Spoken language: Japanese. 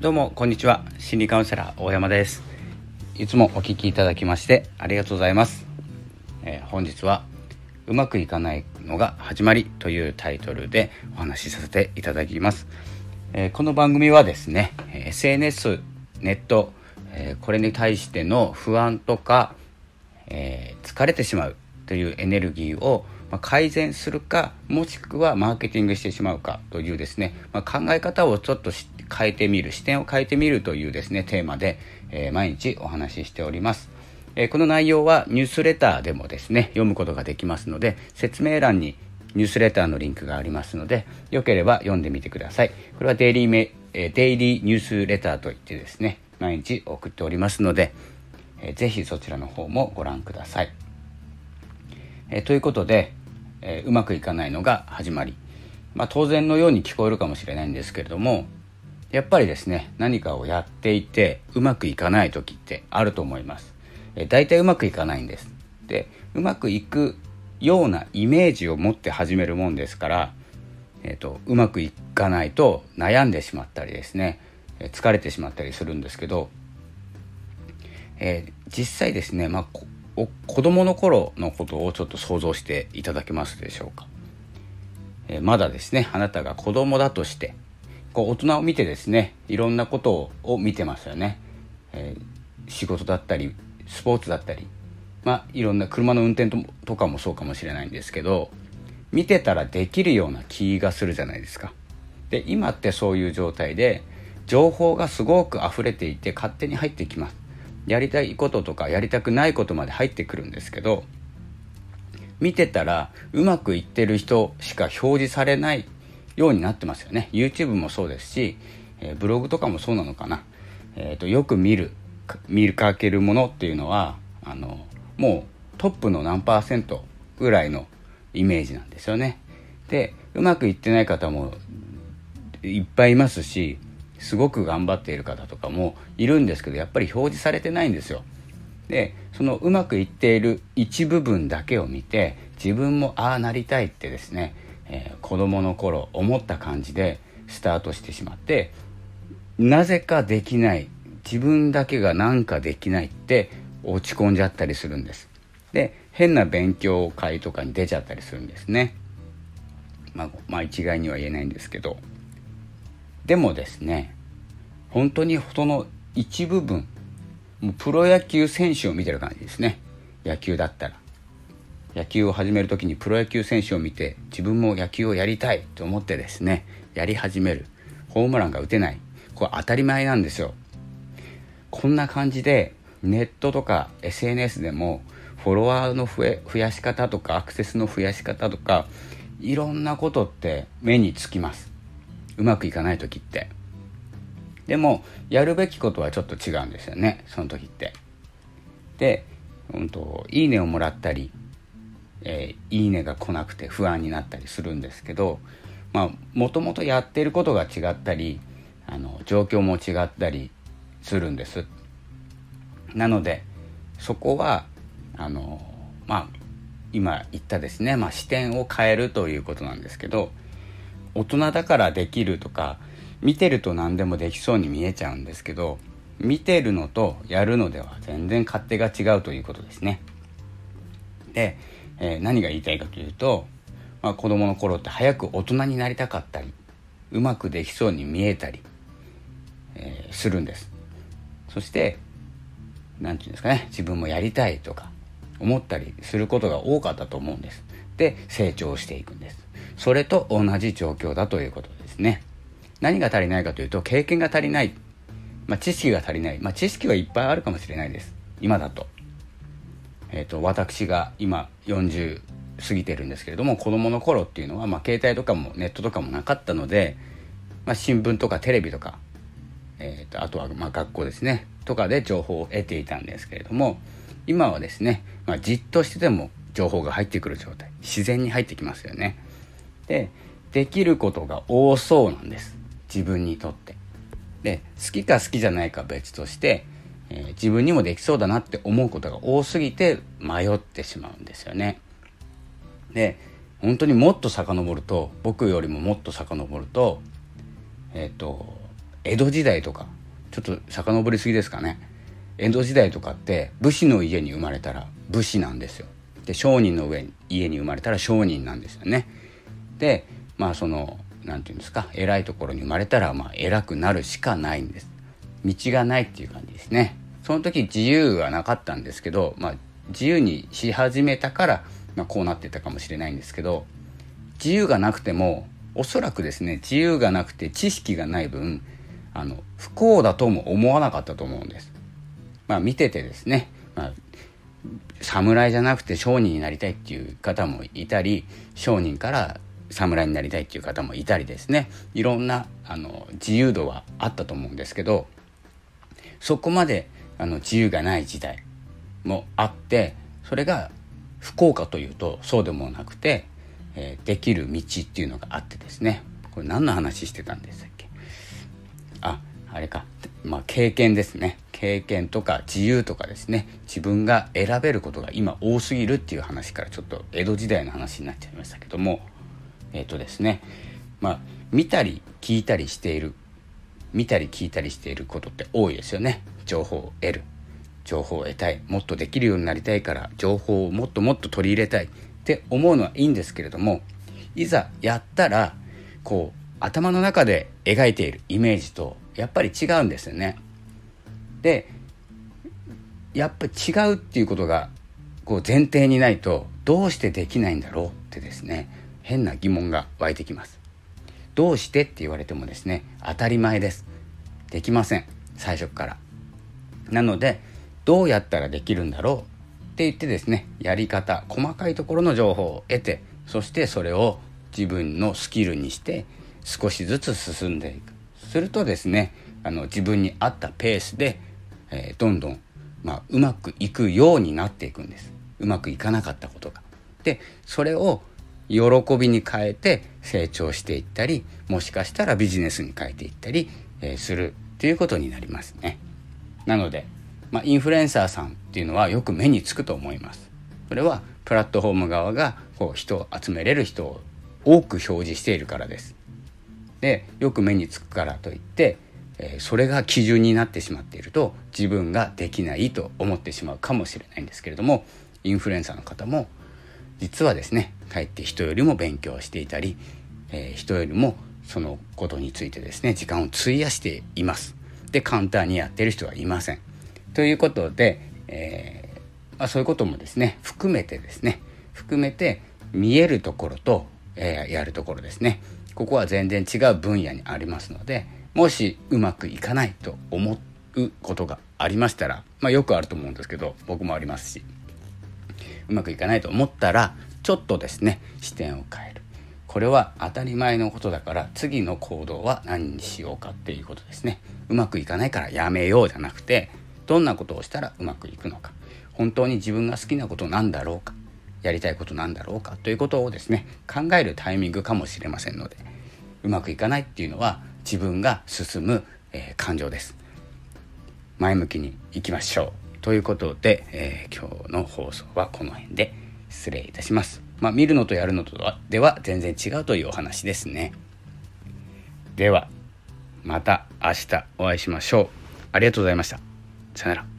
どうもこんにちは。心理カウンセラー大山です。いつもお聞きいただきましてありがとうございます、えー、本日はうまくいかないのが始まりというタイトルでお話しさせていただきます、えー、この番組はですね SNS ネット、えー、これに対しての不安とか、え疲れてしまうというエネルギーをま改善するかもしくはマーケティングしてしまうかというですね、まあ、考え方をちょっと知っ変えてみる視点を変えてみるというですねテーマで、え、毎日お話ししております、え、この内容はニュースレターでもですね読むことができますので説明欄にニュースレターのリンクがありますのでよければ読んでみてください。これはデイリーメ、え、デイリーニュースレターといってですね毎日送っておりますので、えー、ぜひそちらの方もご覧ください、え、ということでえ、うまくいかないのが始まり、まあ、当然のように聞こえるかもしれないんですけれどもやっぱりですね何かをやっていてうまくいかない時ってあると思います、え、大体うまくいかないんです。でうまくいくようなイメージを持って始めるもんですから、えーと、うまくいかないと悩んでしまったりですね、え、疲れてしまったりするんですけど、え、実際ですね、まあ、子供の頃のことをちょっと想像していただけますでしょうか、え、まだですねあなたが子供だとしてこう大人を見てですねいろんなことを見てますよね、えー、仕事だったりスポーツだったりまあいろんな車の運転とかもそうかもしれないんですけど見てたらできるような気がするじゃないですか。で今ってそういう状態で情報がすごく溢れていて勝手に入ってきます。やりたいこととかやりたくないことまで入ってくるんですけど見てたらうまくいってる人しか表示されないようになってますよね。YouTube もそうですし、えー、ブログとかもそうなのかな、えーと、よく見る見るかけるものっていうのはあのもうトップの何パーセントぐらいのイメージなんですよね。でうまくいってない方もいっぱいいますしすごく頑張っている方とかもいるんですけどやっぱり表示されてないんですよ。でそのうまくいっている一部分だけを見て自分もああなりたいってですね、えー、子供の頃思った感じでスタートしてしまってなぜかできない自分だけがなんかできないって落ち込んじゃったりするんです。で変な勉強会とかに出ちゃったりするんですね。まあ、まあ一概には言えないんですけど。でもですね本当にその一部分もうプロ野球選手を見てる感じですね野球だったら野球を始める時にプロ野球選手を見て自分も野球をやりたいと思ってですねやり始める。ホームランが打てない。これ当たり前なんですよ。こんな感じでネットとか SNS でもフォロワーの増え増やし方とかアクセスの増やし方とかいろんなことって目につきます。うまくいかない時って。でもやるべきことはちょっと違うんですよねその時って。で、うんと、いいねをもらったり、えー、いいねが来なくて不安になったりするんですけどまあもともとやってることが違ったりあの状況も違ったりするんですなのでそこはあのまあ今言ったですね、まあ、視点を変えるということなんですけど大人だからできるとか見てると何でもできそうに見えちゃうんですけど見てるのとやるのでは全然勝手が違うということですね。で、えー、何が言いたいかというと、まあ、子供の頃って早く大人になりたかったりうまくできそうに見えたり、えー、するんです。そして何て言うんですかね自分もやりたいとか思ったりすることが多かったと思うんです。で成長していくんです。それと同じ状況だということですね何が足りないかというと経験が足りない、まあ、知識が足りない、まあ、知識はいっぱいあるかもしれないです今だと,、えーと、私が今40過ぎてるんですけれども子供の頃っていうのは、まあ、携帯とかもネットとかもなかったので、まあ、新聞とかテレビとか、えーと、とあとはまあ学校ですねとかで情報を得ていたんですけれども今はですね、まあ、じっとしてても情報が入ってくる状態。自然に入ってきますよね。でできることが多そうなんです。自分にとって。で好きか好きじゃないか別として、えー、自分にもできそうだなって思うことが多すぎて迷ってしまうんですよね。で本当にもっと遡ると僕よりももっと遡るとえっ、ー、と江戸時代とかちょっと遡りすぎですかね。江戸時代とかって武士の家に生まれたら武士なんですよ。で商人の上家に生まれたら商人なんですよね。でまあその何て言うんですか偉いところに生まれたらまあ偉くなるしかないんです。道がないっていう感じですね。その時自由はなかったんですけど、まあ、自由にし始めたから、まあ、こうなってたかもしれないんですけど自由がなくてもおそらくですね自由がなくて知識がない分あの不幸だとも思わなかったと思うんです。まあ見ててですね、まあ、侍じゃなくて商人になりたいっていう方もいたり商人から侍になりたいっていう方もいたりですねいろんなあの自由度はあったと思うんですけどそこまであの自由がない時代もあってそれが不幸かというとそうでもなくて、えー、できる道っていうのがあってですね。これ何の話してたんでしたっけ？ああれか。まあ経験ですね。経験とか自由とかですね。自分が選べることが今多すぎるっていう話からちょっと江戸時代の話になっちゃいましたけども。えっ、ー、とですね。まあ見たり聞いたりしている見たり聞いたりしていることって多いですよね。情報を得る。情報を得たい。もっとできるようになりたいから情報をもっともっと取り入れたい。って思うのはいいんですけれどもいざやったらこう頭の中で描いているイメージとやっぱり違うんですよね。でやっぱ違うっていうことがこう前提にないとどうしてできないんだろう？ってですね変な疑問が湧いてきます。どうしてって言われてもですね当たり前です。できません。最初から。なのでどうやったらできるんだろうって言ってですねやり方細かいところの情報を得てそしてそれを自分のスキルにして少しずつ進んでいくするとですねあの自分に合ったペースで、えー、どんどん、まあ、うまくいくようになっていくんですうまくいかなかったことが。でそれを喜びに変えて成長していったりもしかしたらビジネスに変えていったり、えー、するということになりますね。なので、まあ、インフルエンサーさんっていうのはよく目につくと思います。それはプラットフォーム側がこう人を集めれる人を多く表示しているからです。でよく目につくからといって、えー、それが基準になってしまっていると自分ができないと思ってしまうかもしれないんですけれどもインフルエンサーの方も実はですねかえって人よりも勉強していたり、えー、人よりもそのことについてですね時間を費やしています。で簡単にやってる人はいません。ということで、えー、まあ、そういうこともですね含めてですね含めて見えるところと、えー、やるところですねここは全然違う分野にありますのでもしうまくいかないと思うことがありましたら、まあ、よくあると思うんですけど僕もありますしうまくいかないと思ったらちょっとですね視点を変えるこれは当たり前のことだから次の行動は何にしようかっていうことですね。うまくいかないからやめようじゃなくてどんなことをしたらうまくいくのか。本当に自分が好きなことなんだろうか。やりたいことなんだろうか。ということをですね考えるタイミングかもしれませんのでうまくいかないっていうのは自分が進む、えー、感情です。前向きにいきましょう。ということで、えー、今日の放送はこの辺で失礼いたします。まあ見るのとやるのとでは全然違うというお話ですね。ではまた明日お会いしましょう。ありがとうございました。さよなら。